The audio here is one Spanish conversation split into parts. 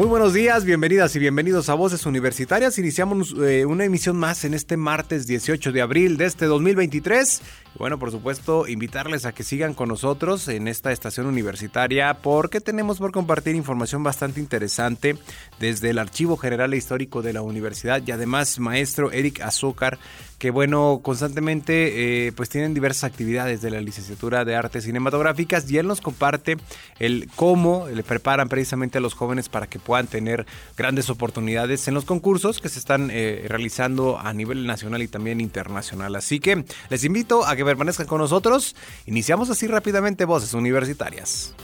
Muy buenos días, bienvenidas y bienvenidos a Voces Universitarias. Iniciamos eh, una emisión más en este martes 18 de abril de este 2023. Y bueno, por supuesto, invitarles a que sigan con nosotros en esta estación universitaria porque tenemos por compartir información bastante interesante desde el Archivo General e Histórico de la Universidad y además maestro Eric Azúcar que bueno, constantemente eh, pues tienen diversas actividades de la licenciatura de artes cinematográficas y él nos comparte el cómo le preparan precisamente a los jóvenes para que puedan tener grandes oportunidades en los concursos que se están eh, realizando a nivel nacional y también internacional. Así que les invito a que permanezcan con nosotros. Iniciamos así rápidamente Voces Universitarias.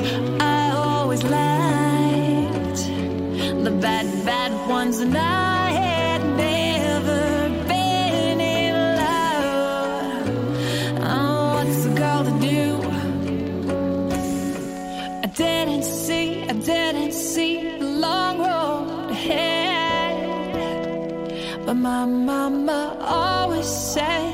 ones I always liked, the bad, bad ones, and I had never been in love. Oh, what's a girl to do? I didn't see, I didn't see the long road ahead, but my mama always said.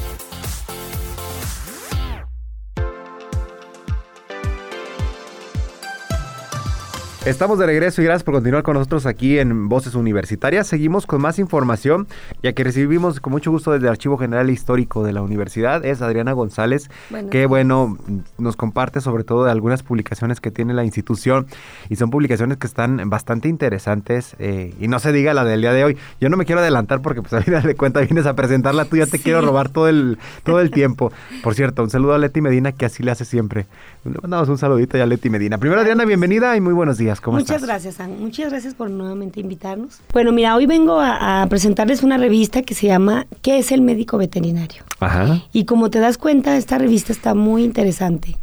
Estamos de regreso y gracias por continuar con nosotros aquí en Voces Universitarias. Seguimos con más información, ya que recibimos con mucho gusto desde el Archivo General Histórico de la Universidad. Es Adriana González, que bueno, nos comparte sobre todo de algunas publicaciones que tiene la institución y son publicaciones que están bastante interesantes eh, y no se diga la del día de hoy. Yo no me quiero adelantar porque pues a final de cuenta vienes a presentarla, tú ya te quiero robar todo el, todo el tiempo. Por cierto, un saludo a Leti Medina que así le hace siempre. Le mandamos un saludito ya a Leti Medina. Primero Adriana, bienvenida y muy buenos días. Muchas gracias. Muchas gracias por nuevamente invitarnos. Bueno, mira, hoy vengo a, presentarles una revista que se llama ¿Qué es el médico veterinario? Ajá. Y como te das cuenta, esta revista está muy interesante.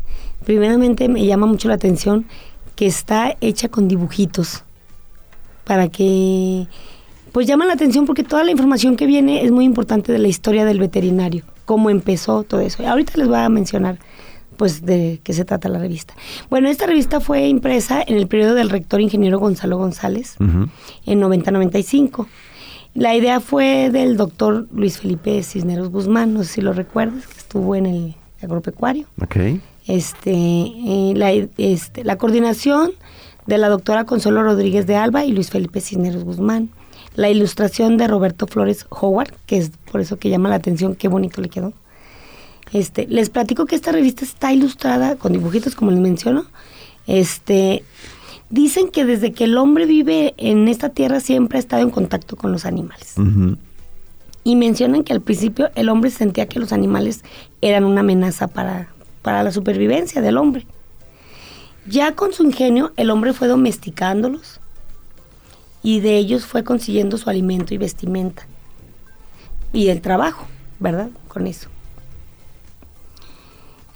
Primeramente me llama mucho la atención que está hecha con dibujitos para que pues llama la atención porque toda la información que viene es muy importante de la historia del veterinario, cómo empezó todo eso. Ahorita les voy a mencionar pues de qué se trata la revista. Bueno, esta revista fue impresa en el periodo del rector ingeniero Gonzalo González, en 90-95. La idea fue del doctor Luis Felipe Cisneros Guzmán, no sé si lo recuerdas, que estuvo en el agropecuario. Okay. Este, eh, la, este, la coordinación de la doctora Consuelo Rodríguez de Alba y Luis Felipe Cisneros Guzmán. La ilustración de Roberto Flores Howard, que es por eso que llama la atención, qué bonito le quedó. Este, les platico que esta revista está ilustrada con dibujitos, como les menciono. Este, dicen que desde que el hombre vive en esta tierra siempre ha estado en contacto con los animales. Y mencionan que al principio el hombre sentía que los animales eran una amenaza para, para la supervivencia del hombre. Ya con su ingenio, el hombre fue domesticándolos y de ellos fue consiguiendo su alimento y vestimenta. Y el trabajo, ¿verdad? Con eso.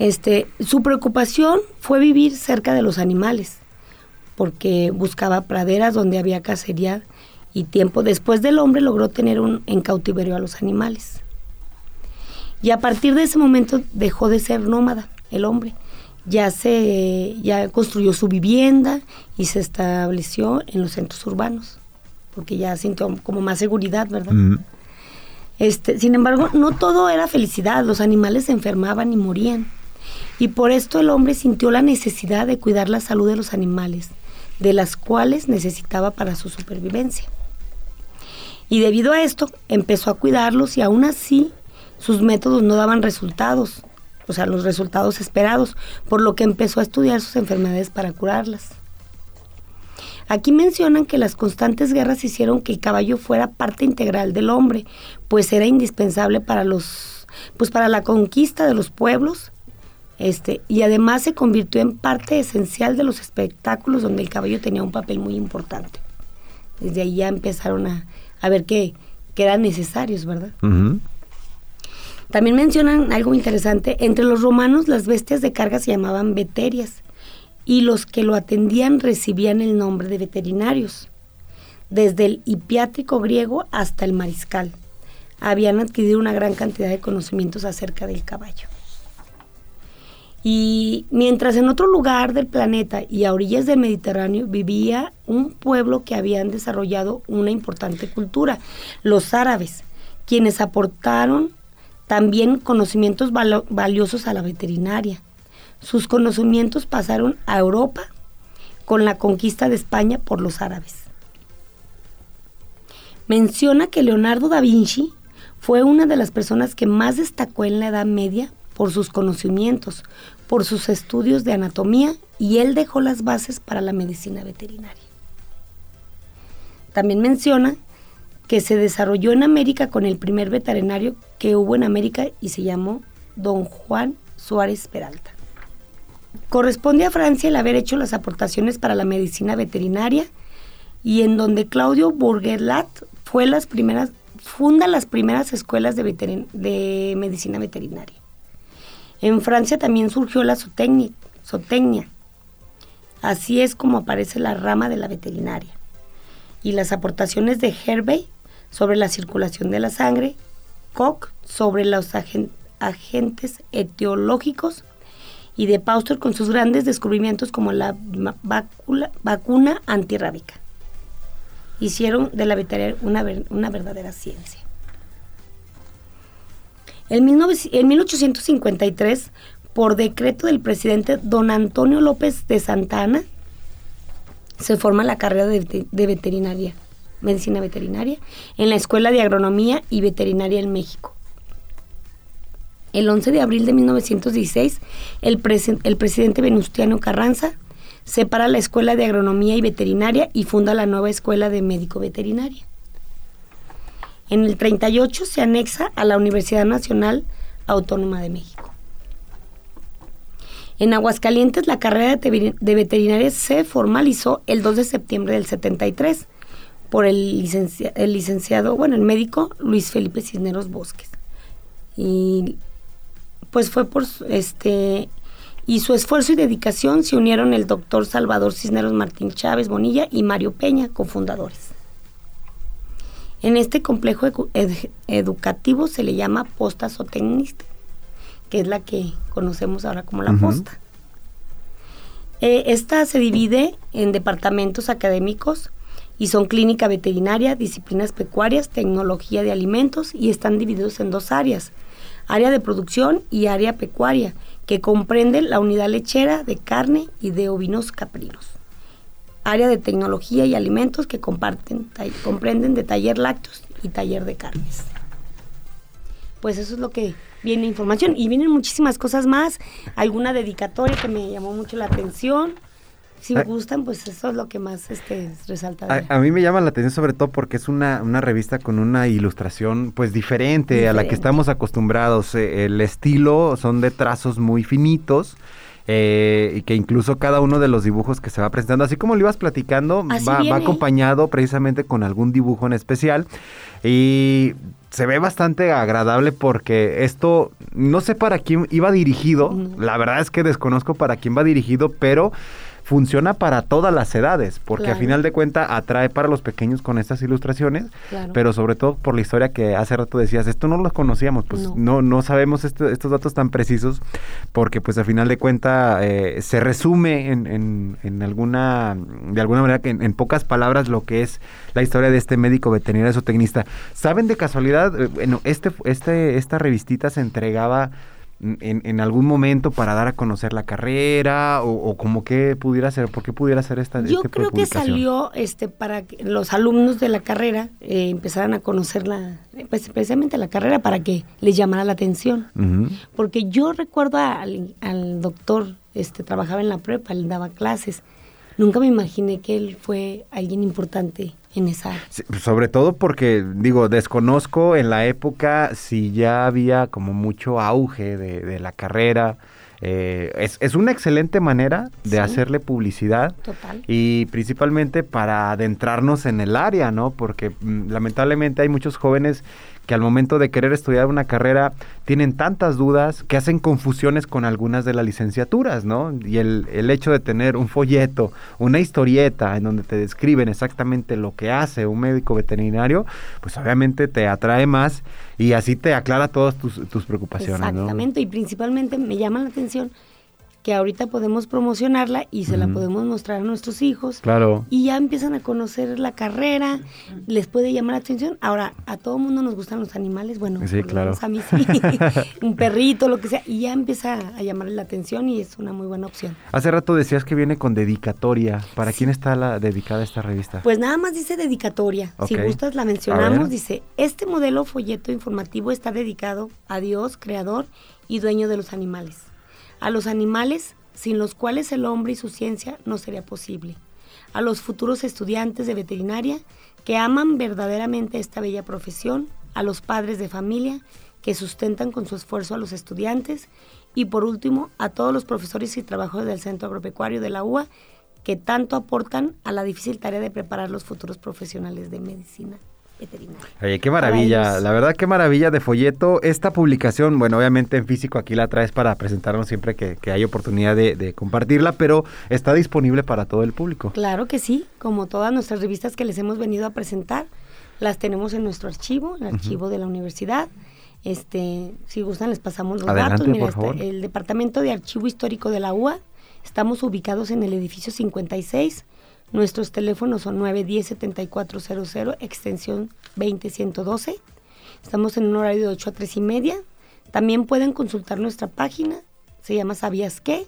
Este, su preocupación fue vivir cerca de los animales, porque buscaba praderas donde había cacería y tiempo después del hombre logró tener un, en cautiverio a los animales. Y a partir de ese momento dejó de ser nómada el hombre. Ya se ya construyó su vivienda y se estableció en los centros urbanos, porque ya sintió como más seguridad, ¿verdad? Este, sin embargo, no todo era felicidad, los animales se enfermaban y morían y por esto el hombre sintió la necesidad de cuidar la salud de los animales, de las cuales necesitaba para su supervivencia. Y debido a esto empezó a cuidarlos y aún así sus métodos no daban resultados, o sea, los resultados esperados, por lo que empezó a estudiar sus enfermedades para curarlas. Aquí mencionan que las constantes guerras hicieron que el caballo fuera parte integral del hombre, pues era indispensable para los pues para la conquista de los pueblos este, y además se convirtió en parte esencial de los espectáculos donde el caballo tenía un papel muy importante. Desde ahí ya empezaron a, ver que, eran necesarios, ¿verdad? También mencionan algo interesante, entre los romanos las bestias de carga se llamaban veterias y los que lo atendían recibían el nombre de veterinarios, desde el hipiátrico griego hasta el mariscal. Habían adquirido una gran cantidad de conocimientos acerca del caballo. Y mientras en otro lugar del planeta y a orillas del Mediterráneo vivía un pueblo que habían desarrollado una importante cultura, los árabes, quienes aportaron también conocimientos valiosos a la veterinaria. Sus conocimientos pasaron a Europa con la conquista de España por los árabes. Menciona que Leonardo da Vinci fue una de las personas que más destacó en la Edad Media por sus conocimientos, por sus estudios de anatomía y él dejó las bases para la medicina veterinaria. También menciona que se desarrolló en América con el primer veterinario que hubo en América y se llamó Don Juan Suárez Peralta. Corresponde a Francia el haber hecho las aportaciones para la medicina veterinaria y en donde Claudio Bourgelat fue las primeras, funda las primeras escuelas de, de medicina veterinaria. En Francia también surgió la zootecnia. Así es como aparece la rama de la veterinaria. Y las aportaciones de Hervey sobre la circulación de la sangre, Koch sobre los agentes etiológicos y de Pauster con sus grandes descubrimientos como la vacuna antirrábica. hicieron de la veterinaria una verdadera ciencia. En, 1853, por decreto del presidente don Antonio López de Santa Ana, se forma la carrera de, veterinaria, medicina veterinaria, en la Escuela de Agronomía y Veterinaria en México. El 11 de abril de 1916, el, el presidente Venustiano Carranza separa la Escuela de Agronomía y Veterinaria y funda la nueva Escuela de Médico Veterinaria. En el 38 se anexa a la Universidad Nacional Autónoma de México. En Aguascalientes la carrera de veterinaria se formalizó el 2 de septiembre del 73 por el, licenciado, bueno, el médico Luis Felipe Cisneros Bosques. Y pues fue por este y su esfuerzo y dedicación se unieron el doctor Salvador Cisneros Martín Chávez Bonilla y Mario Peña, cofundadores. En este complejo educativo se le llama posta zootecnista, que es la que conocemos ahora como la posta. Eh, esta se divide en departamentos académicos y son clínica veterinaria, disciplinas pecuarias, tecnología de alimentos y están divididos en dos áreas, área de producción y área pecuaria, que comprende la unidad lechera de carne y de ovinos caprinos. Área de tecnología y alimentos que comparten, comprenden de taller lácteos y taller de carnes. Pues eso es lo que viene información. Y vienen muchísimas cosas más. Alguna dedicatoria que me llamó mucho la atención si me ah. gustan, pues eso es lo que más este, resalta. A, mí me llama la atención sobre todo porque es una, una revista con una ilustración pues diferente, a la que estamos acostumbrados. Eh, el estilo son de trazos muy finitos. Eh, y que incluso cada uno de los dibujos que se va presentando, así como lo ibas platicando, va, va, acompañado precisamente con algún dibujo en especial. Y se ve bastante agradable porque esto, no sé para quién iba dirigido, la verdad es que desconozco para quién va dirigido, pero funciona para todas las edades, porque a final de cuentas atrae para los pequeños con estas ilustraciones, pero sobre todo por la historia que hace rato decías, esto no lo conocíamos, pues no, no, sabemos estos datos tan precisos, porque pues a final de cuentas eh, se resume en, en, alguna, de alguna manera, que en, pocas palabras lo que es la historia de este médico veterinario zootecnista. ¿Saben de casualidad? Eh, bueno, este, este, esta revistita se entregaba en, algún momento para dar a conocer la carrera o, como que pudiera ser, por qué pudiera ser esta Yo este creo que salió este para que los alumnos de la carrera eh, empezaran a conocer la, pues, especialmente la carrera para que les llamara la atención. Porque yo recuerdo al, al doctor, este trabajaba en la prepa, él daba clases. Nunca me imaginé que él fue alguien importante en esa sobre todo porque, digo, desconozco en la época si ya había como mucho auge de, la carrera. Eh, es, es, una excelente manera de hacerle publicidad Total. y principalmente para adentrarnos en el área, ¿no? Porque mm, lamentablemente hay muchos jóvenes que al momento de querer estudiar una carrera tienen tantas dudas que hacen confusiones con algunas de las licenciaturas, ¿no? Y el, el hecho de tener un folleto, una historieta en donde te describen exactamente lo que hace un médico veterinario, pues obviamente te atrae más y así te aclara todas tus, tus preocupaciones. Exactamente, y principalmente me llama la atención que ahorita podemos promocionarla y se la podemos mostrar a nuestros hijos. Claro. Y ya empiezan a conocer la carrera, les puede llamar la atención. Ahora, a todo mundo nos gustan los animales, bueno, sí, claro. a mí sí, un perrito, lo que sea, y ya empieza a llamarle la atención y es una muy buena opción. Hace rato decías que viene con dedicatoria. ¿Para quién está la dedicada esta revista? Pues nada más dice dedicatoria. Si gustas la mencionamos, dice, este modelo folleto informativo está dedicado a Dios, creador y dueño de los animales a los animales sin los cuales el hombre y su ciencia no sería posible, a los futuros estudiantes de veterinaria que aman verdaderamente esta bella profesión, a los padres de familia que sustentan con su esfuerzo a los estudiantes. Y por último a todos los profesores y trabajadores del Centro Agropecuario de la UA que tanto aportan a la difícil tarea de preparar los futuros profesionales de medicina. Oye, qué maravilla, la verdad qué maravilla de folleto. Esta publicación, bueno, obviamente en físico aquí la traes para presentarnos siempre que, hay oportunidad de, compartirla, pero está disponible para todo el público. Claro que sí, como todas nuestras revistas que les hemos venido a presentar, las tenemos en nuestro archivo, el archivo de la universidad. Este, si gustan les pasamos los datos. Mira, este, el Departamento de Archivo Histórico de la UA, estamos ubicados en el edificio 56 Nuestros teléfonos son 910-7400, extensión 20112. Estamos en un horario de 8 a 3 y media. También pueden consultar nuestra página, se llama Sabías qué,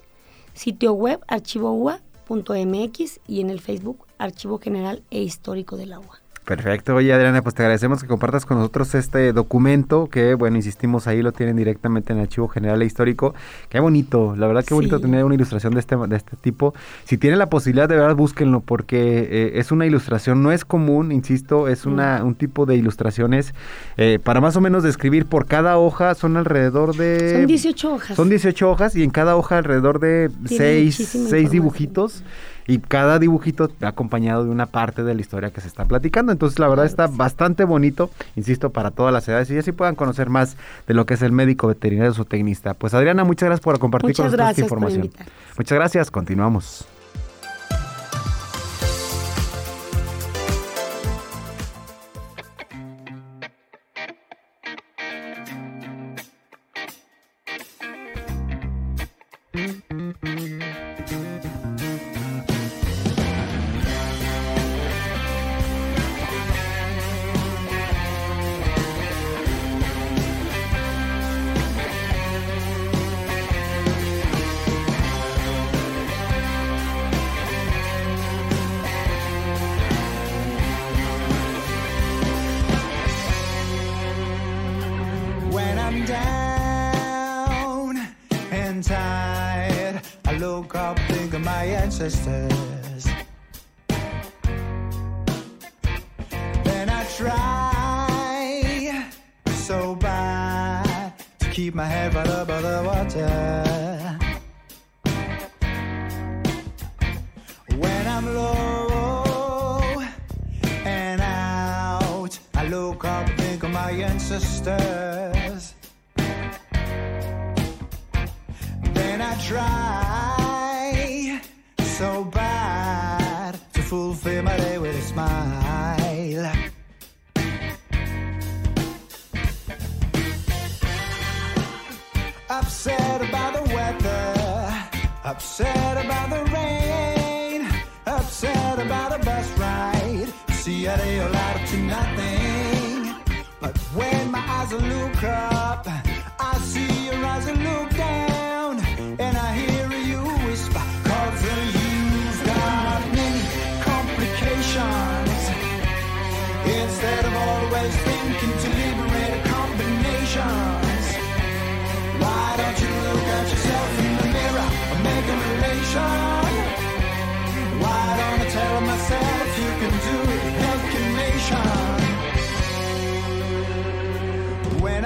sitio web archivoua.mx y en el Facebook Archivo General e Histórico del Agua. Perfecto, oye Adriana, pues te agradecemos que compartas con nosotros este documento que, bueno, insistimos ahí, lo tienen directamente en el Archivo General e Histórico. Qué bonito, la verdad que bonito tener una ilustración de este, de este tipo. Si tienen la posibilidad, de verdad, búsquenlo porque eh, es una ilustración, no es común, insisto, es una, un tipo de ilustraciones eh, para más o menos describir por cada hoja, son alrededor de... Son 18 hojas. Son 18 hojas y en cada hoja alrededor de 6 seis dibujitos y cada dibujito acompañado de una parte de la historia que se está platicando. Entonces, la verdad está bastante bonito, insisto, para todas las edades y así puedan conocer más de lo que es el médico veterinario zootecnista. Pues Adriana, muchas gracias por compartir con nosotros esta información. muchas gracias, continuamos. Sister.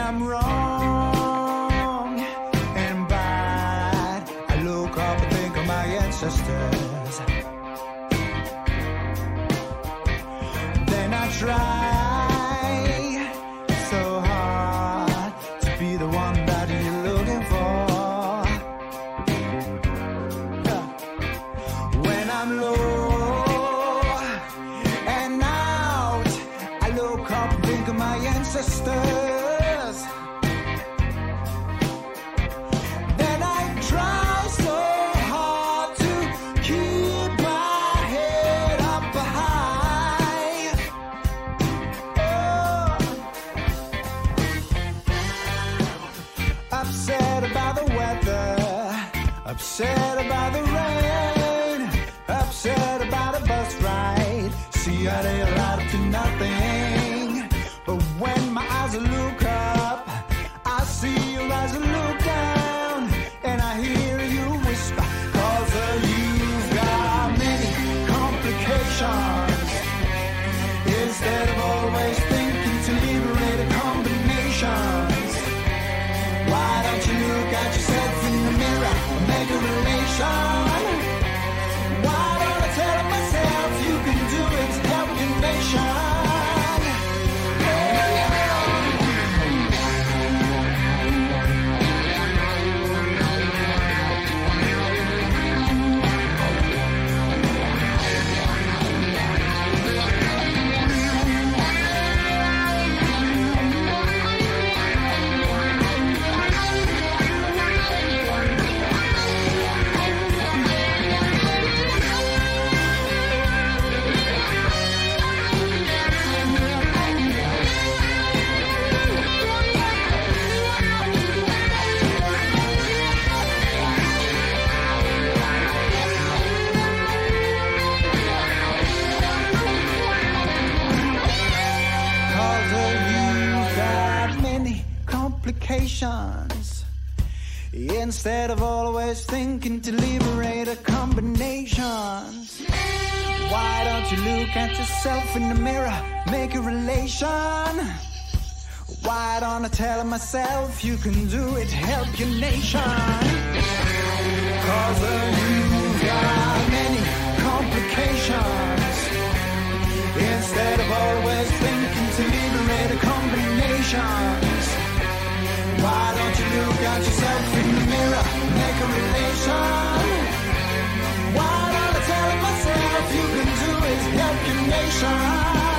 I'm wrong Tell myself you can do it, help your nation? Cause you've got many complications. Instead of always thinking to liberate combinations. Why don't you look at yourself in the mirror, make a relation? Why don't I tell myself you can do it, help your nation?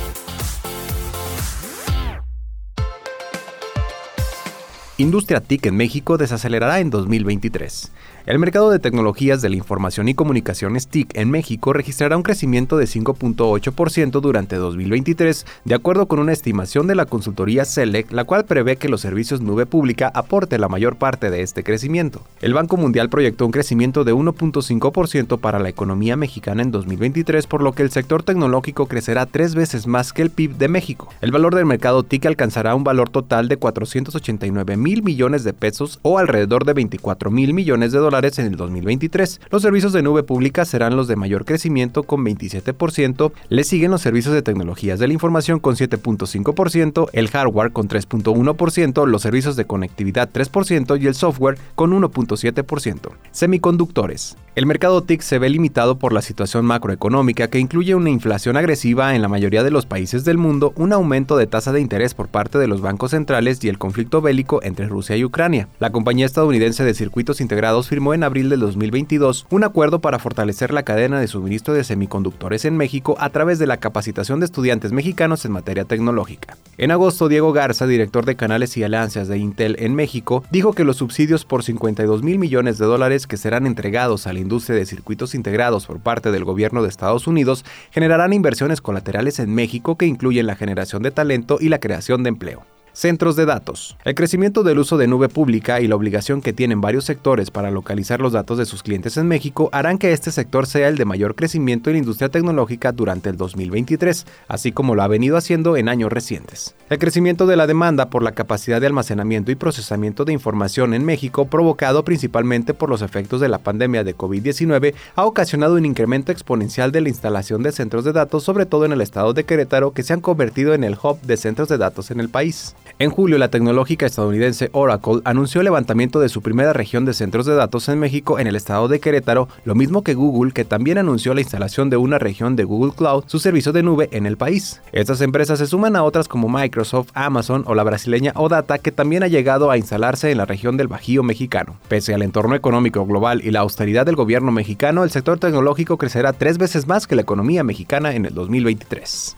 Industria TIC en México desacelerará en 2023. El mercado de tecnologías de la información y comunicaciones TIC en México registrará un crecimiento de 5.8% durante 2023, de acuerdo con una estimación de la consultoría SELEC, la cual prevé que los servicios nube pública aporte la mayor parte de este crecimiento. El Banco Mundial proyectó un crecimiento de 1.5% para la economía mexicana en 2023, por lo que el sector tecnológico crecerá tres veces más que el PIB de México. El valor del mercado TIC alcanzará un valor total de 489 mil millones de pesos o alrededor de 24 mil millones de dólares en el 2023. Los servicios de nube pública serán los de mayor crecimiento con 27%, le siguen los servicios de tecnologías de la información con 7.5%, el hardware con 3.1%, los servicios de conectividad 3% y el software con 1.7%. Semiconductores. El mercado TIC se ve limitado por la situación macroeconómica que incluye una inflación agresiva en la mayoría de los países del mundo, un aumento de tasa de interés por parte de los bancos centrales y el conflicto bélico entre Rusia y Ucrania. La compañía estadounidense de circuitos integrados firmó en abril del 2022 un acuerdo para fortalecer la cadena de suministro de semiconductores en México a través de la capacitación de estudiantes mexicanos en materia tecnológica. En agosto, Diego Garza, director de canales y alianzas de Intel en México, dijo que los subsidios por 52 mil millones de dólares que serán entregados a la industria de circuitos integrados por parte del gobierno de Estados Unidos generarán inversiones colaterales en México que incluyen la generación de talento y la creación de empleo. Centros de datos. El crecimiento del uso de nube pública y la obligación que tienen varios sectores para localizar los datos de sus clientes en México harán que este sector sea el de mayor crecimiento en la industria tecnológica durante el 2023, así como lo ha venido haciendo en años recientes. El crecimiento de la demanda por la capacidad de almacenamiento y procesamiento de información en México, provocado principalmente por los efectos de la pandemia de COVID-19, ha ocasionado un incremento exponencial de la instalación de centros de datos, sobre todo en el estado de Querétaro, que se han convertido en el hub de centros de datos en el país. En julio, la tecnológica estadounidense Oracle anunció el levantamiento de su primera región de centros de datos en México en el estado de Querétaro, lo mismo que Google, que también anunció la instalación de una región de Google Cloud, su servicio de nube en el país. Estas empresas se suman a otras como Microsoft, Amazon o la brasileña Odata, que también ha llegado a instalarse en la región del Bajío mexicano. Pese al entorno económico global y la austeridad del gobierno mexicano, el sector tecnológico crecerá tres veces más que la economía mexicana en el 2023.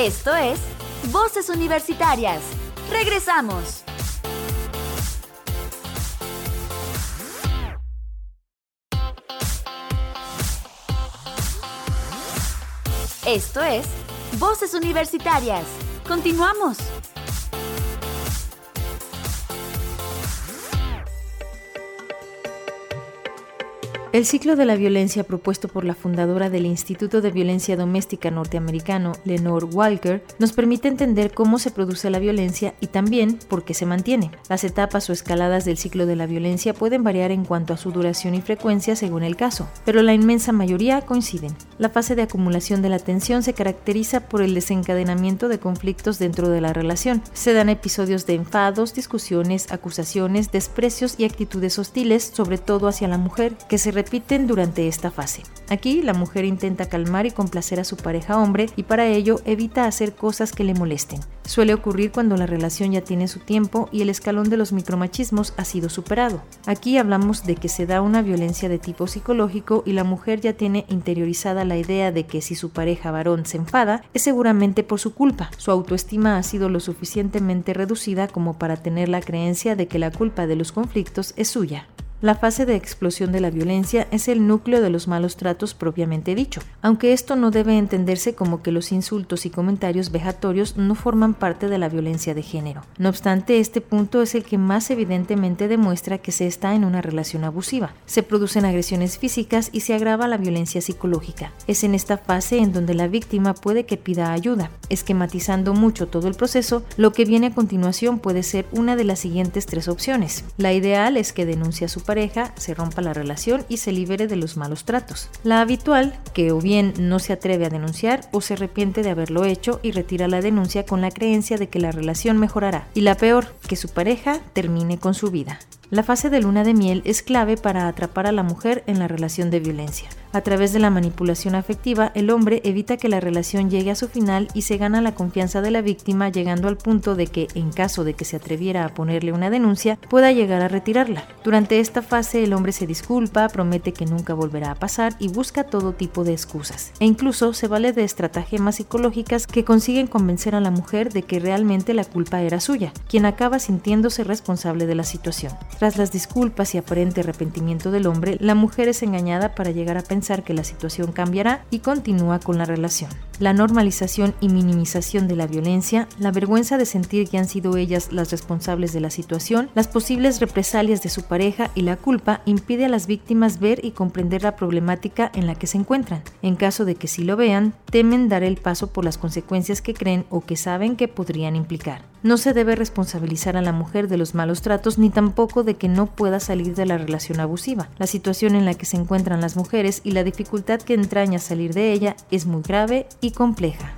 Esto es Voces Universitarias. Regresamos. Esto es Voces Universitarias. Continuamos. El ciclo de la violencia propuesto por la fundadora del Instituto de Violencia Doméstica norteamericano, Lenore Walker, nos permite entender cómo se produce la violencia y también por qué se mantiene. Las etapas o escaladas del ciclo de la violencia pueden variar en cuanto a su duración y frecuencia según el caso, pero la inmensa mayoría coinciden. La fase de acumulación de la tensión se caracteriza por el desencadenamiento de conflictos dentro de la relación. Se dan episodios de enfados, discusiones, acusaciones, desprecios y actitudes hostiles, sobre todo hacia la mujer, que se repiten durante esta fase. Aquí la mujer intenta calmar y complacer a su pareja hombre y para ello evita hacer cosas que le molesten. Suele ocurrir cuando la relación ya tiene su tiempo y el escalón de los micromachismos ha sido superado. Aquí hablamos de que se da una violencia de tipo psicológico y la mujer ya tiene interiorizada la idea de que si su pareja varón se enfada es seguramente por su culpa. Su autoestima ha sido lo suficientemente reducida como para tener la creencia de que la culpa de los conflictos es suya. La fase de explosión de la violencia es el núcleo de los malos tratos propiamente dicho, aunque esto no debe entenderse como que los insultos y comentarios vejatorios no forman parte de la violencia de género. No obstante, este punto es el que más evidentemente demuestra que se está en una relación abusiva. Se producen agresiones físicas y se agrava la violencia psicológica. Es en esta fase en donde la víctima puede que pida ayuda. Esquematizando mucho todo el proceso, lo que viene a continuación puede ser una de las siguientes tres opciones. La ideal es que denuncie a su pareja, se rompa la relación y se libere de los malos tratos. La habitual, que o bien no se atreve a denunciar o se arrepiente de haberlo hecho y retira la denuncia con la creencia de que la relación mejorará. Y la peor, que su pareja termine con su vida. La fase de luna de miel es clave para atrapar a la mujer en la relación de violencia. A través de la manipulación afectiva, el hombre evita que la relación llegue a su final y se gana la confianza de la víctima llegando al punto de que, en caso de que se atreviera a ponerle una denuncia, pueda llegar a retirarla. Durante esta fase el hombre se disculpa, promete que nunca volverá a pasar y busca todo tipo de excusas. E incluso se vale de estratagemas psicológicas que consiguen convencer a la mujer de que realmente la culpa era suya, quien acaba sintiéndose responsable de la situación. Tras las disculpas y aparente arrepentimiento del hombre, la mujer es engañada para llegar a pensar que la situación cambiará y continúa con la relación. La normalización y minimización de la violencia, la vergüenza de sentir que han sido ellas las responsables de la situación, las posibles represalias de su pareja y la culpa impide a las víctimas ver y comprender la problemática en la que se encuentran. En caso de que sí lo vean, temen dar el paso por las consecuencias que creen o que saben que podrían implicar. No se debe responsabilizar a la mujer de los malos tratos ni tampoco de que no pueda salir de la relación abusiva. La situación en la que se encuentran las mujeres y la dificultad que entraña salir de ella es muy grave y compleja.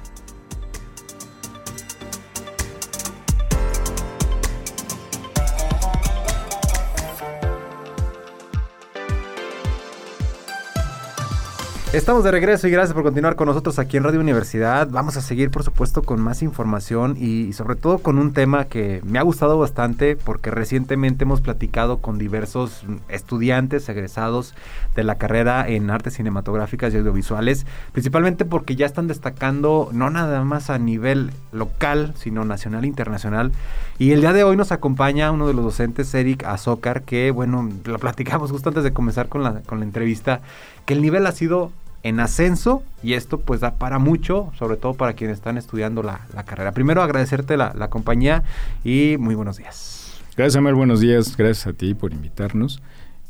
Estamos de regreso y gracias por continuar con nosotros aquí en Radio Universidad. Vamos a seguir, por supuesto, con más información y sobre todo con un tema que me ha gustado bastante porque recientemente hemos platicado con diversos estudiantes egresados de la carrera en artes cinematográficas y audiovisuales, principalmente porque ya están destacando no nada más a nivel local, sino nacional e internacional. Y el día de hoy nos acompaña uno de los docentes, Eric Azócar, que bueno, lo platicamos justo antes de comenzar con la, con la entrevista, que el nivel ha sido en ascenso y esto pues da para mucho, sobre todo para quienes están estudiando la, carrera. Primero agradecerte la, la, compañía y muy buenos días. Gracias Amel, buenos días, gracias a ti por invitarnos.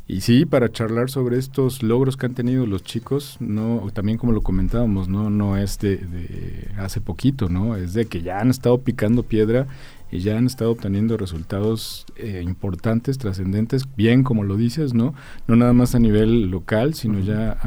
Y sí, para charlar sobre estos logros que han tenido los chicos, no, también como lo comentábamos, no, no es de, de hace poquito, ¿no? Es de que ya han estado picando piedra y ya han estado obteniendo resultados eh, importantes, trascendentes, bien como lo dices, ¿no? No nada más a nivel local, sino ya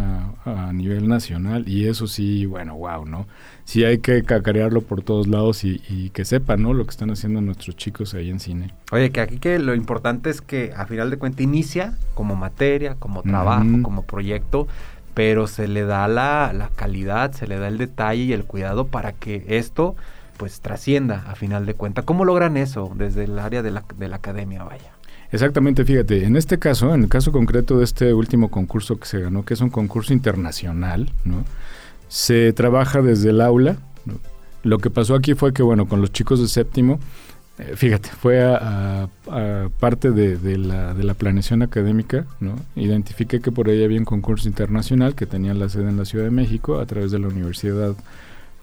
a, nivel nacional. Y eso sí, bueno, wow, ¿no? Sí hay que cacarearlo por todos lados y, que sepan, ¿no? Lo que están haciendo nuestros chicos ahí en cine. Oye, que aquí que lo importante es que a final de cuentas inicia como materia, como trabajo, como proyecto, pero se le da la, la calidad, se le da el detalle y el cuidado para que esto pues trascienda a final de cuentas. ¿Cómo logran eso desde el área de la, de la academia, vaya? Exactamente, fíjate, en este caso, en el caso concreto de este último concurso que se ganó, que es un concurso internacional, ¿no? Se trabaja desde el aula. Lo que pasó aquí fue que, bueno, con los chicos de séptimo, eh, fíjate, fue a, parte de, la, de, la, planeación académica, ¿no? Identifiqué que por ahí había un concurso internacional que tenía la sede en la Ciudad de México a través de la Universidad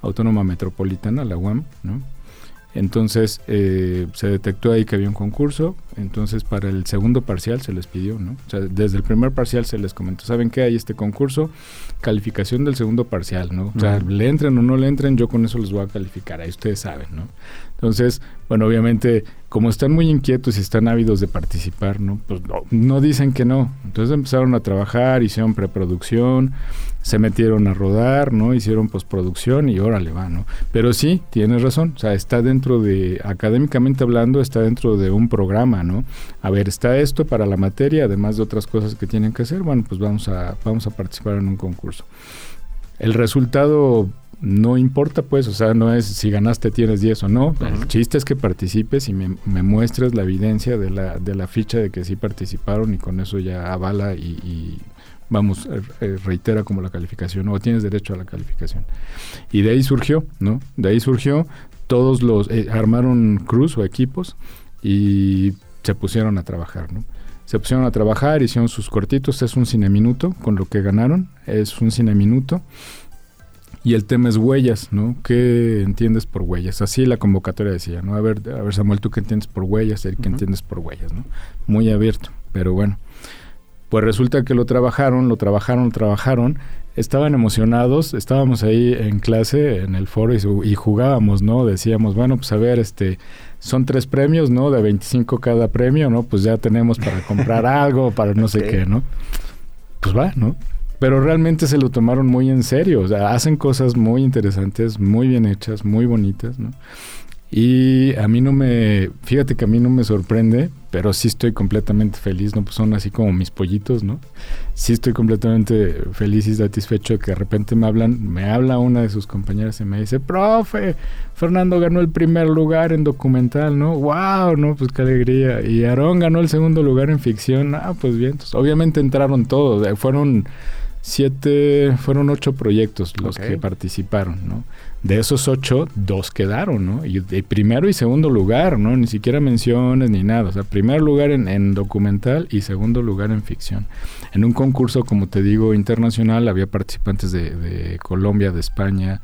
Autónoma Metropolitana, la UAM, ¿no? Entonces eh, se detectó ahí que había un concurso, entonces para el segundo parcial se les pidió, ¿no? O sea, desde el primer parcial se les comentó, ¿saben qué? Hay este concurso, calificación del segundo parcial, ¿no? O sea, le entren o no le entren, yo con eso les voy a calificar, ahí ustedes saben, ¿no? Entonces, bueno, obviamente, como están muy inquietos y están ávidos de participar, ¿no? Pues no, dicen que no. Entonces empezaron a trabajar, hicieron preproducción, se metieron a rodar, ¿no? Hicieron postproducción y órale va, ¿no? Pero sí, tienes razón, o sea, está dentro de, académicamente hablando, está dentro de un programa, ¿no? A ver, está esto para la materia, además de otras cosas que tienen que hacer, bueno, pues vamos a, vamos a participar en un concurso. El resultado no importa pues, o sea, no es si ganaste tienes 10 o no, el chiste es que participes y me, muestres la evidencia de la, de la ficha de que sí participaron y con eso ya avala y, vamos, eh, eh, reitera como la calificación o tienes derecho a la calificación. Y de ahí surgió, ¿no? De ahí surgió, todos los, eh, armaron cruz o equipos y se pusieron a trabajar, ¿no? Se pusieron a trabajar, hicieron sus cortitos, es un cine minuto con lo que ganaron, es un cine minuto y el tema es huellas, ¿no? ¿Qué entiendes por huellas? Así la convocatoria decía, ¿no? A ver, a ver Samuel, ¿tú qué entiendes por huellas? ¿Qué entiendes por huellas, ¿no? Muy abierto, pero bueno. Pues resulta que lo trabajaron, lo trabajaron, lo trabajaron. Estaban emocionados, estábamos ahí en clase, en el foro, y, jugábamos, ¿no? Decíamos, bueno, pues a ver, este, son tres premios, ¿no? De 25 cada premio, ¿no? Pues ya tenemos para comprar algo, para no sé qué, ¿no? Pues va, ¿no? Pero realmente se lo tomaron muy en serio, o sea, hacen cosas muy interesantes, muy bien hechas, muy bonitas, ¿no? Y a mí no me, fíjate que a mí no me sorprende, pero sí estoy completamente feliz, ¿no? Pues son así como mis pollitos, ¿no? Sí estoy completamente feliz y satisfecho de que de repente me hablan, me habla una de sus compañeras y me dice, profe, Fernando ganó el primer lugar en documental, ¿no? ¡Wow! ¿No? Pues qué alegría. Y Aarón ganó el segundo lugar en ficción. Ah, pues bien. Entonces, obviamente entraron todos, eh, fueron siete, fueron ocho proyectos los que participaron, ¿no? De esos ocho, dos quedaron, ¿no? Y de primero y segundo lugar, ¿no? Ni siquiera menciones ni nada. O sea, primer lugar en, documental y segundo lugar en ficción. En un concurso, como te digo, internacional, había participantes de, de Colombia, de España,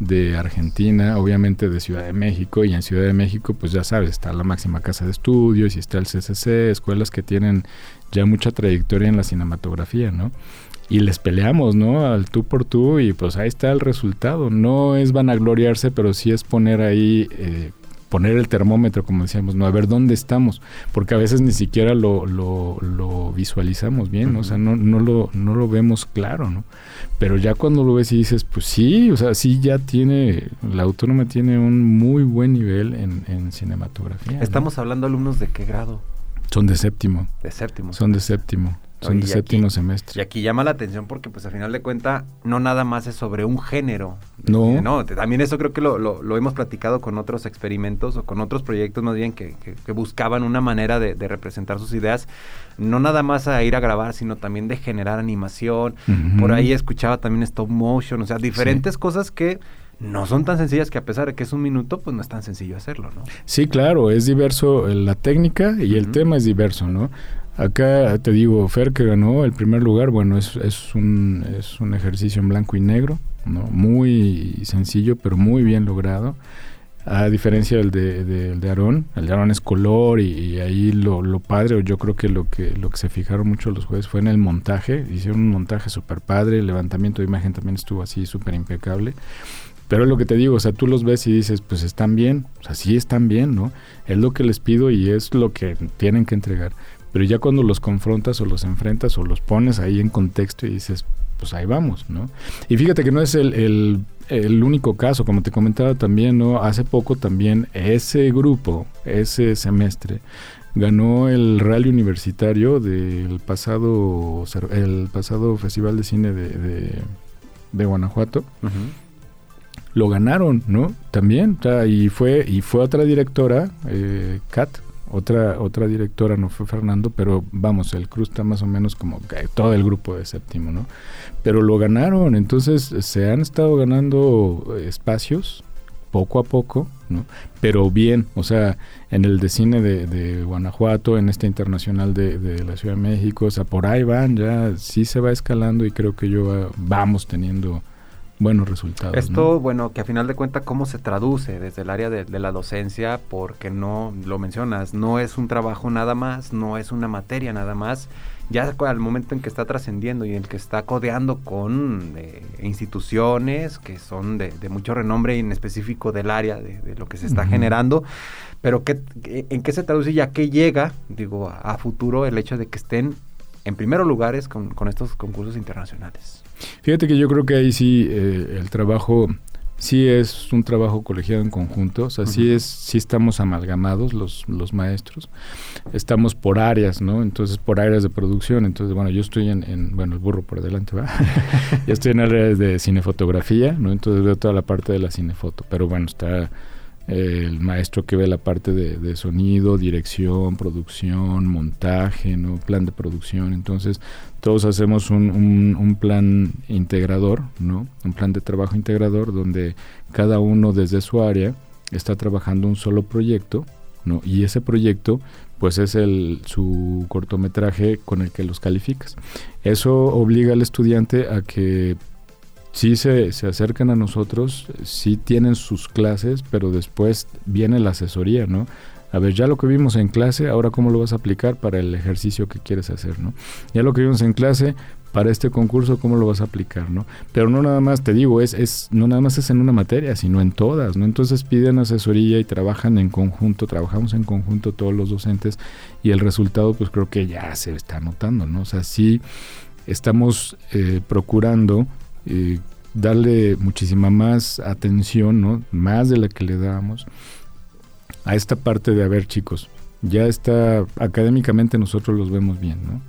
de Argentina, obviamente de Ciudad de México, y en Ciudad de México, pues ya sabes, está la máxima casa de estudios y está el CCC, escuelas que tienen ya mucha trayectoria en la cinematografía, ¿no? Y les peleamos, ¿no? Al tú por tú y pues ahí está el resultado. No es vanagloriarse, pero sí es poner ahí, eh, poner el termómetro, como decíamos, ¿no? A ver dónde estamos, porque a veces ni siquiera lo, lo, visualizamos bien, ¿no? O sea, no, no, lo, no lo vemos claro, ¿no? Pero ya cuando lo ves y dices, pues sí, o sea, sí ya tiene, la autónoma tiene un muy buen nivel en, en cinematografía. Estamos hablando alumnos de qué grado? Son de séptimo. De séptimo. Son de séptimo. Son Y de aquí- séptimo Y semestre. aquí llama la atención porque, pues, a final de cuenta, no nada más es sobre un género. No. No, te- también eso creo que lo, lo- lo hemos platicado con otros experimentos o con otros proyectos más bien que, que- que buscaban una manera de, de representar sus ideas, no nada más a ir a grabar, sino también de generar animación. Por ahí escuchaba también stop motion, o sea, diferentes cosas que no son tan sencillas que a pesar de que es un minuto, pues no es tan sencillo hacerlo, ¿no? Sí, claro, es diverso eh, la técnica y el tema es diverso, ¿no? Acá te digo, Fer que ganó el primer lugar, bueno, es, es, un, es un ejercicio en blanco y negro, ¿no? Muy sencillo, pero muy bien logrado. A diferencia del de, del de Aarón, el de Aarón es color y, ahí lo, lo padre, o yo creo que lo que lo que se fijaron mucho los jueces fue en el montaje, hicieron un montaje súper padre, el levantamiento de imagen también estuvo así súper impecable. Pero lo que te digo, o sea, tú los ves y dices, pues están bien, o sea, sí están bien, ¿no? Es lo que les pido y es lo que tienen que entregar. Pero ya cuando los confrontas o los enfrentas o los pones ahí en contexto y dices, pues ahí vamos, ¿no? Y fíjate que no es el, el, el único caso, como te comentaba también, ¿no? Hace poco también ese grupo, ese semestre, ganó el rally universitario del pasado, el pasado Festival de Cine de, de, de Guanajuato lo ganaron, ¿no? También, o sea, y fue y fue otra directora, eh, Kat, otra otra directora, no fue Fernando, pero vamos, el Cruz está más o menos como todo el grupo de séptimo, ¿no? Pero lo ganaron, entonces se han estado ganando eh, espacios poco a poco, ¿no? Pero bien, o sea, en el de cine de, Guanajuato, en este internacional de, de la Ciudad de México, o sea, por ahí van, ya sí se va escalando y creo que yo vamos teniendo buenos resultados. ¿no? Esto, bueno, que a final de cuentas, ¿cómo se traduce desde el área de, de la docencia? Porque no, lo mencionas, no es un trabajo nada más, no es una materia nada más. Ya al momento en que está trascendiendo y en el que está codeando con eh, instituciones que son de, de mucho renombre y en específico del área de, de lo que se está generando, pero ¿qué, qué- ¿en qué se traduce y a qué llega, digo, a, a futuro el hecho de que estén en primeros lugares con, con estos concursos internacionales? Fíjate que yo creo que ahí sí eh, el trabajo sí es un trabajo colegiado en conjunto, o sea, sí es sí estamos amalgamados los los maestros. Estamos por áreas, ¿no? Entonces por áreas de producción, entonces bueno, yo estoy en, en- bueno, el burro por delante, va. yo estoy en áreas de cinefotografía, ¿no? Entonces veo toda la parte de la cinefoto, pero bueno, está el maestro que ve la parte de, sonido, dirección, producción, montaje, ¿no? plan de producción. Entonces, todos hacemos un, un- un plan integrador, ¿no? Un plan de trabajo integrador donde cada uno desde su área está trabajando un solo proyecto, ¿no? Y ese proyecto, pues es el, su cortometraje con el que los calificas. Eso obliga al estudiante a que sí se, se acercan a nosotros, sí tienen sus clases, pero después viene la asesoría, ¿no? A ver, ya lo que vimos en clase, ahora cómo lo vas a aplicar para el ejercicio que quieres hacer, ¿no? Ya lo que vimos en clase, para este concurso, cómo lo vas a aplicar, ¿no? Pero no nada más, te digo, es, es no nada más es en una materia, sino en todas, ¿no? Entonces piden asesoría y trabajan en conjunto, trabajamos en conjunto todos los docentes y el resultado, pues creo que ya se está notando, ¿no? O sea, sí estamos eh, procurando eh, darle muchísima más atención, ¿no? Más de la que le dábamos a esta parte de, a ver chicos, ya está, académicamente nosotros los vemos bien, ¿no?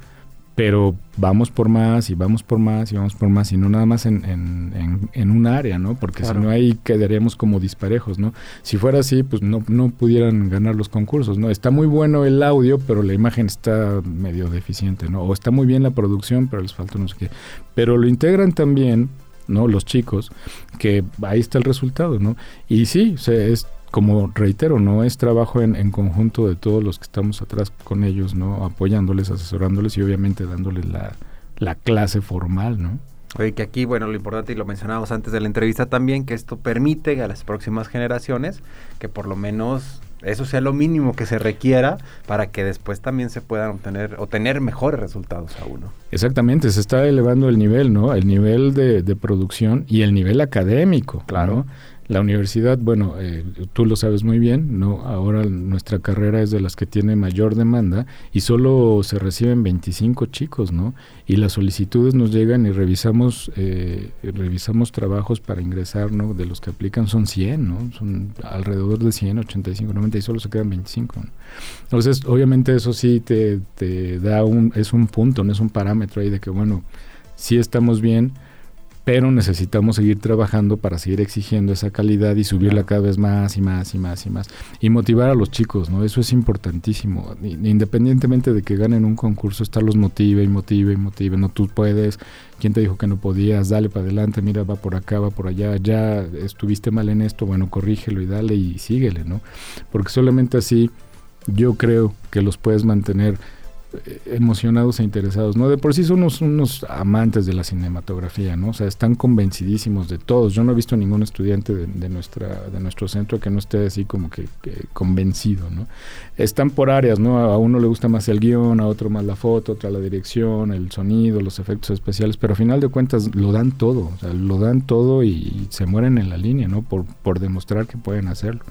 Pero vamos por más y vamos por más y vamos por más y no nada más en, en, en- en un área, ¿no? Porque Claro. si no ahí quedaríamos como disparejos, ¿no? Si fuera así, pues no, no pudieran ganar los concursos, ¿no? Está muy bueno el audio, pero la imagen está medio deficiente, ¿no? O está muy bien la producción, pero les falta no sé qué. Pero lo integran también, ¿no? Los chicos, que ahí está el resultado, ¿no? Y sí, o sea, es como reitero, no es trabajo en, en conjunto de todos los que estamos atrás con ellos, ¿no? Apoyándoles, asesorándoles y obviamente dándoles la, la clase formal, ¿no? Oye, que aquí, bueno, lo importante, y lo mencionábamos antes de la entrevista también, que esto permite a las próximas generaciones que por lo menos eso sea lo mínimo que se requiera para que después también se puedan obtener o tener mejores resultados a uno. Exactamente, se está elevando el nivel, ¿no? El nivel de, de producción y el nivel académico, Claro. ¿no? La universidad, bueno, eh, tú lo sabes muy bien, no, ahora nuestra carrera es de las que tiene mayor demanda y solo se reciben 25 chicos, ¿no? Y las solicitudes nos llegan y revisamos eh, revisamos trabajos para ingresar, ¿no? De los que aplican son 100, ¿no? Son alrededor de 100, 85, 90 y solo se quedan 25. ¿no? Entonces, obviamente eso sí te, te da un es un punto, no es un parámetro ahí de que bueno, sí estamos bien pero necesitamos seguir trabajando para seguir exigiendo esa calidad y subirla cada vez más y más y más y más. Y motivar a los chicos, ¿no? Eso es importantísimo. Independientemente de que ganen un concurso, estarlos motive y motive y motive. No, tú puedes. ¿Quién te dijo que no podías? Dale para adelante, mira, va por acá, va por allá. Ya estuviste mal en esto, bueno, corrígelo y dale y síguele, ¿no? Porque solamente así yo creo que los puedes mantener emocionados e interesados, ¿no? De por sí son unos, unos, amantes de la cinematografía, ¿no? O sea, están convencidísimos de todos. Yo no he visto ningún estudiante de, de nuestra, de nuestro centro que no esté así como que, que, convencido, ¿no? Están por áreas, ¿no? A uno le gusta más el guion, a otro más la foto, otra la dirección, el sonido, los efectos especiales, pero a final de cuentas lo dan todo, o sea, lo dan todo y, y se mueren en la línea, ¿no? Por, por demostrar que pueden hacerlo.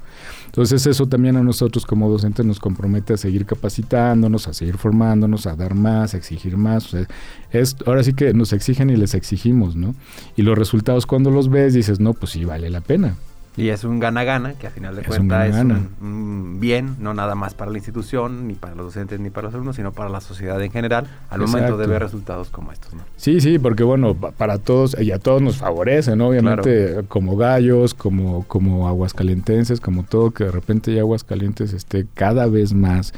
Entonces eso también a nosotros como docentes nos compromete a seguir capacitándonos, a seguir formándonos, a dar más, a exigir más. O sea, es, ahora sí que nos exigen y les exigimos, ¿no? Y los resultados cuando los ves dices, no, pues sí vale la pena. Y es un gana-gana, que a final de cuentas es un, un, bien, no nada más para la institución, ni para los docentes, ni para los alumnos, sino para la sociedad en general, al Exacto. momento de ver resultados como estos. ¿no? Sí, sí, porque bueno, para todos, y a todos nos favorece, ¿no? Obviamente, claro. como gallos, como, como aguascalientenses, como todo, que de repente ya Aguascalientes esté cada vez más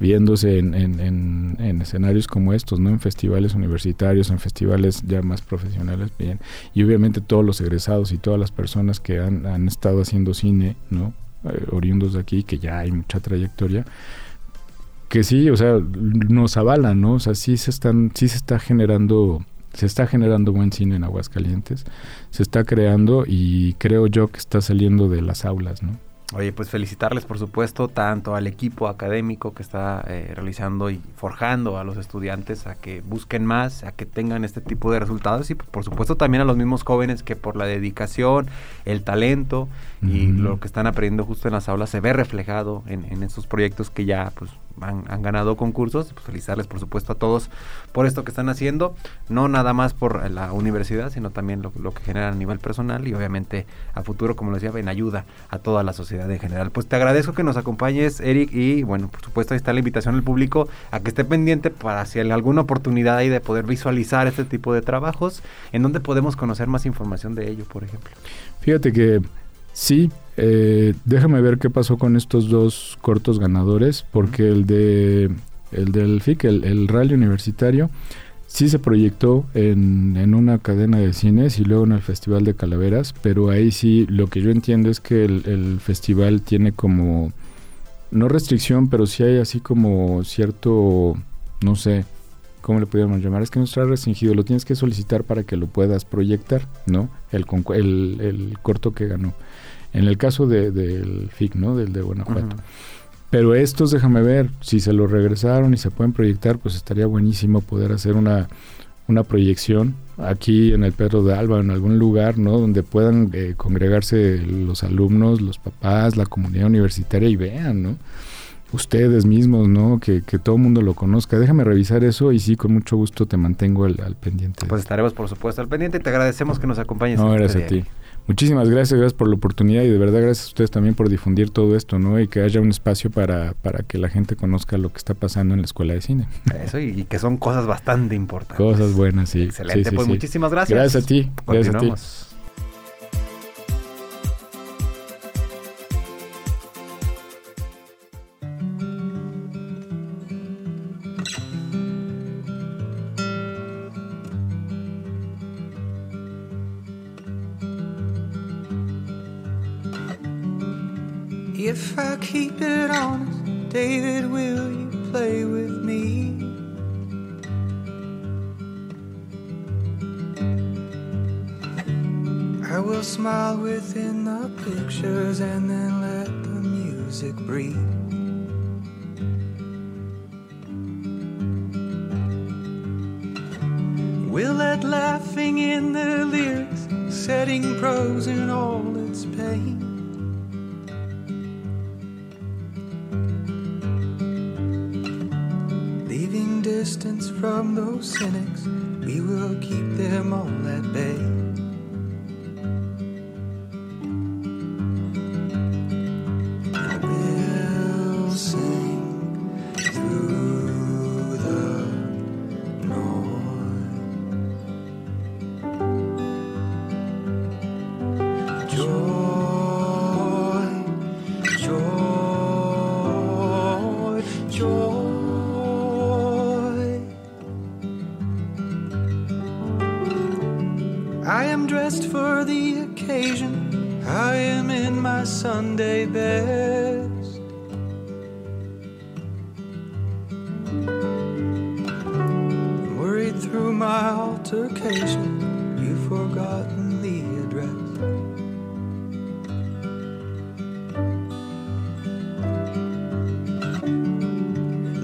viéndose en, en, en, en, escenarios como estos, ¿no? En festivales universitarios, en festivales ya más profesionales, bien. Y obviamente todos los egresados y todas las personas que han, han estado haciendo cine, ¿no? Eh, oriundos de aquí, que ya hay mucha trayectoria, que sí, o sea, nos avalan, ¿no? O sea, sí se están, sí se está generando se está generando buen cine en Aguascalientes, se está creando y creo yo que está saliendo de las aulas, ¿no? Oye, pues felicitarles por supuesto tanto al equipo académico que está eh, realizando y forjando a los estudiantes a que busquen más, a que tengan este tipo de resultados y pues, por supuesto también a los mismos jóvenes que por la dedicación, el talento y mm. lo que están aprendiendo justo en las aulas se ve reflejado en, en estos proyectos que ya pues han, ganado concursos. Pues felicitarles, por supuesto, a todos por esto que están haciendo. No nada más por la universidad, sino también lo, lo que generan a nivel personal y obviamente a futuro, como les decía, en ayuda a toda la sociedad en general. Pues te agradezco que nos acompañes, Eric, y bueno, por supuesto, ahí está la invitación al público a que esté pendiente para si hay alguna oportunidad ahí de poder visualizar este tipo de trabajos, en donde podemos conocer más información de ello, por ejemplo. Fíjate que Sí, eh, déjame ver qué pasó con estos dos cortos ganadores, porque el de el del FIC, el, rally universitario, sí se proyectó en, en, una cadena de cines y luego en el Festival de Calaveras, pero ahí sí lo que yo entiendo es que el, el festival tiene como, no restricción, pero sí hay así como cierto, no sé, ¿cómo le pudiéramos llamar? Es que no está restringido, lo tienes que solicitar para que lo puedas proyectar, ¿no? El, el, el corto que ganó. En el caso del de, FIC, ¿no? Del de Guanajuato. Uh -huh. Pero estos, déjame ver, si se lo regresaron y se pueden proyectar, pues estaría buenísimo poder hacer una, una proyección aquí en el Pedro de Alba, en algún lugar, ¿no? Donde puedan eh, congregarse los alumnos, los papás, la comunidad universitaria y vean, ¿no? Ustedes mismos, ¿no? Que, que todo el mundo lo conozca. Déjame revisar eso y sí, con mucho gusto te mantengo al, al pendiente. Pues estaremos, por supuesto, al pendiente y te agradecemos que nos acompañes. No, gracias este a ti. Muchísimas gracias, gracias por la oportunidad y de verdad gracias a ustedes también por difundir todo esto, ¿no? Y que haya un espacio para, para que la gente conozca lo que está pasando en la escuela de cine. Eso, y, y que son cosas bastante importantes. Cosas buenas, sí. Excelente, sí, sí, pues sí. muchísimas gracias. Gracias a ti, gracias a ti. If I keep it honest, David, will you play with me? I will smile within the pictures and then let the music breathe. We'll let laughing in the lyrics, setting prose in all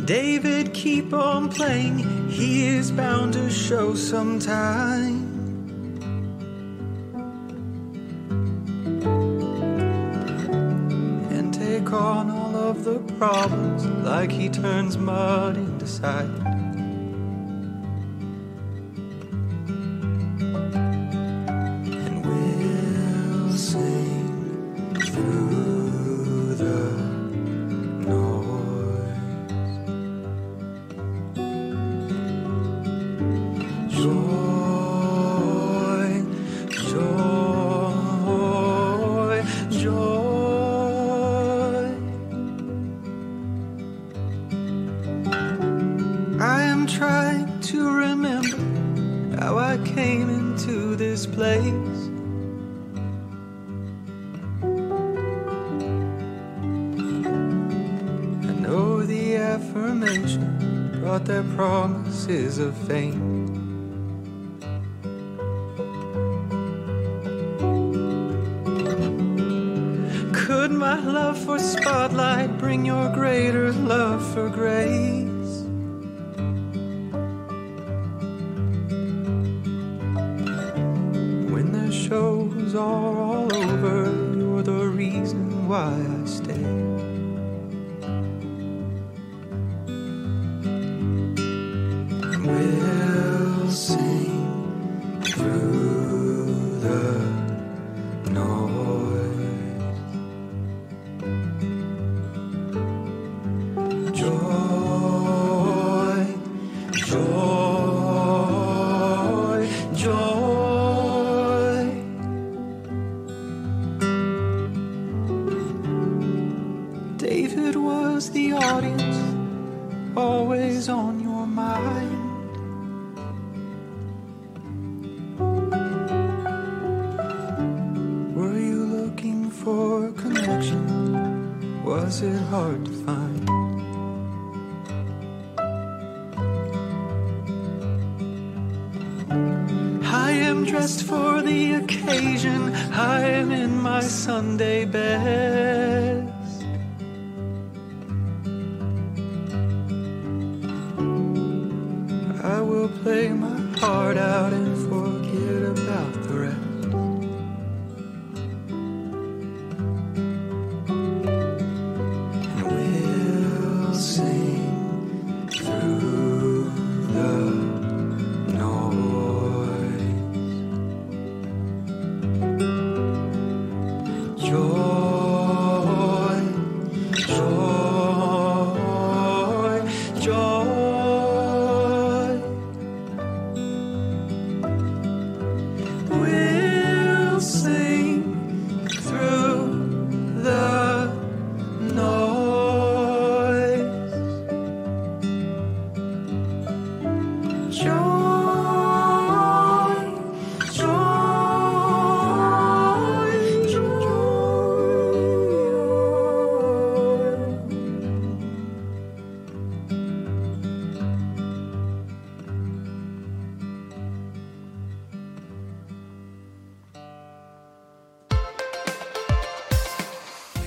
David, keep on playing, he is bound to show some time. And take on all of the problems like he turns mud into sand.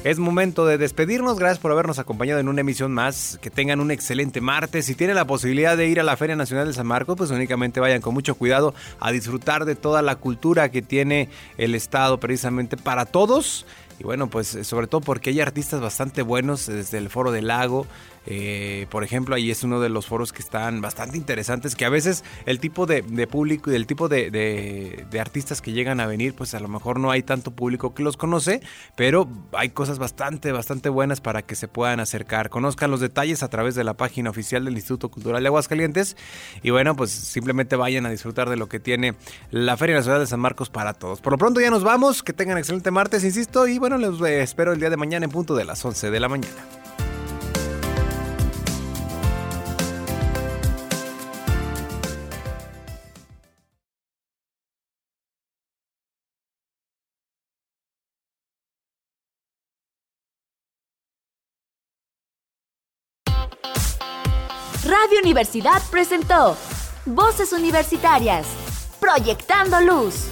Es momento de despedirnos. Gracias por habernos acompañado en una emisión más. Que tengan un excelente martes. Si tienen la posibilidad de ir a la Feria Nacional de San Marcos, pues únicamente vayan con mucho cuidado a disfrutar de toda la cultura que tiene el Estado precisamente para todos. Y bueno, pues sobre todo porque hay artistas bastante buenos desde el Foro del Lago. Eh, por ejemplo, ahí es uno de los foros que están bastante interesantes, que a veces el tipo de, público y el tipo de, de- de artistas que llegan a venir, pues a lo mejor no hay tanto público que los conoce, pero hay cosas bastante, bastante buenas para que se puedan acercar. Conozcan los detalles a través de la página oficial del Instituto Cultural de Aguascalientes y bueno, pues simplemente vayan a disfrutar de lo que tiene la Feria Nacional de San Marcos para todos. Por lo pronto ya nos vamos, que tengan excelente martes, insisto, y bueno, les espero el día de mañana en punto de las 11 de la mañana. Universidad presentó Voces Universitarias, Proyectando Luz.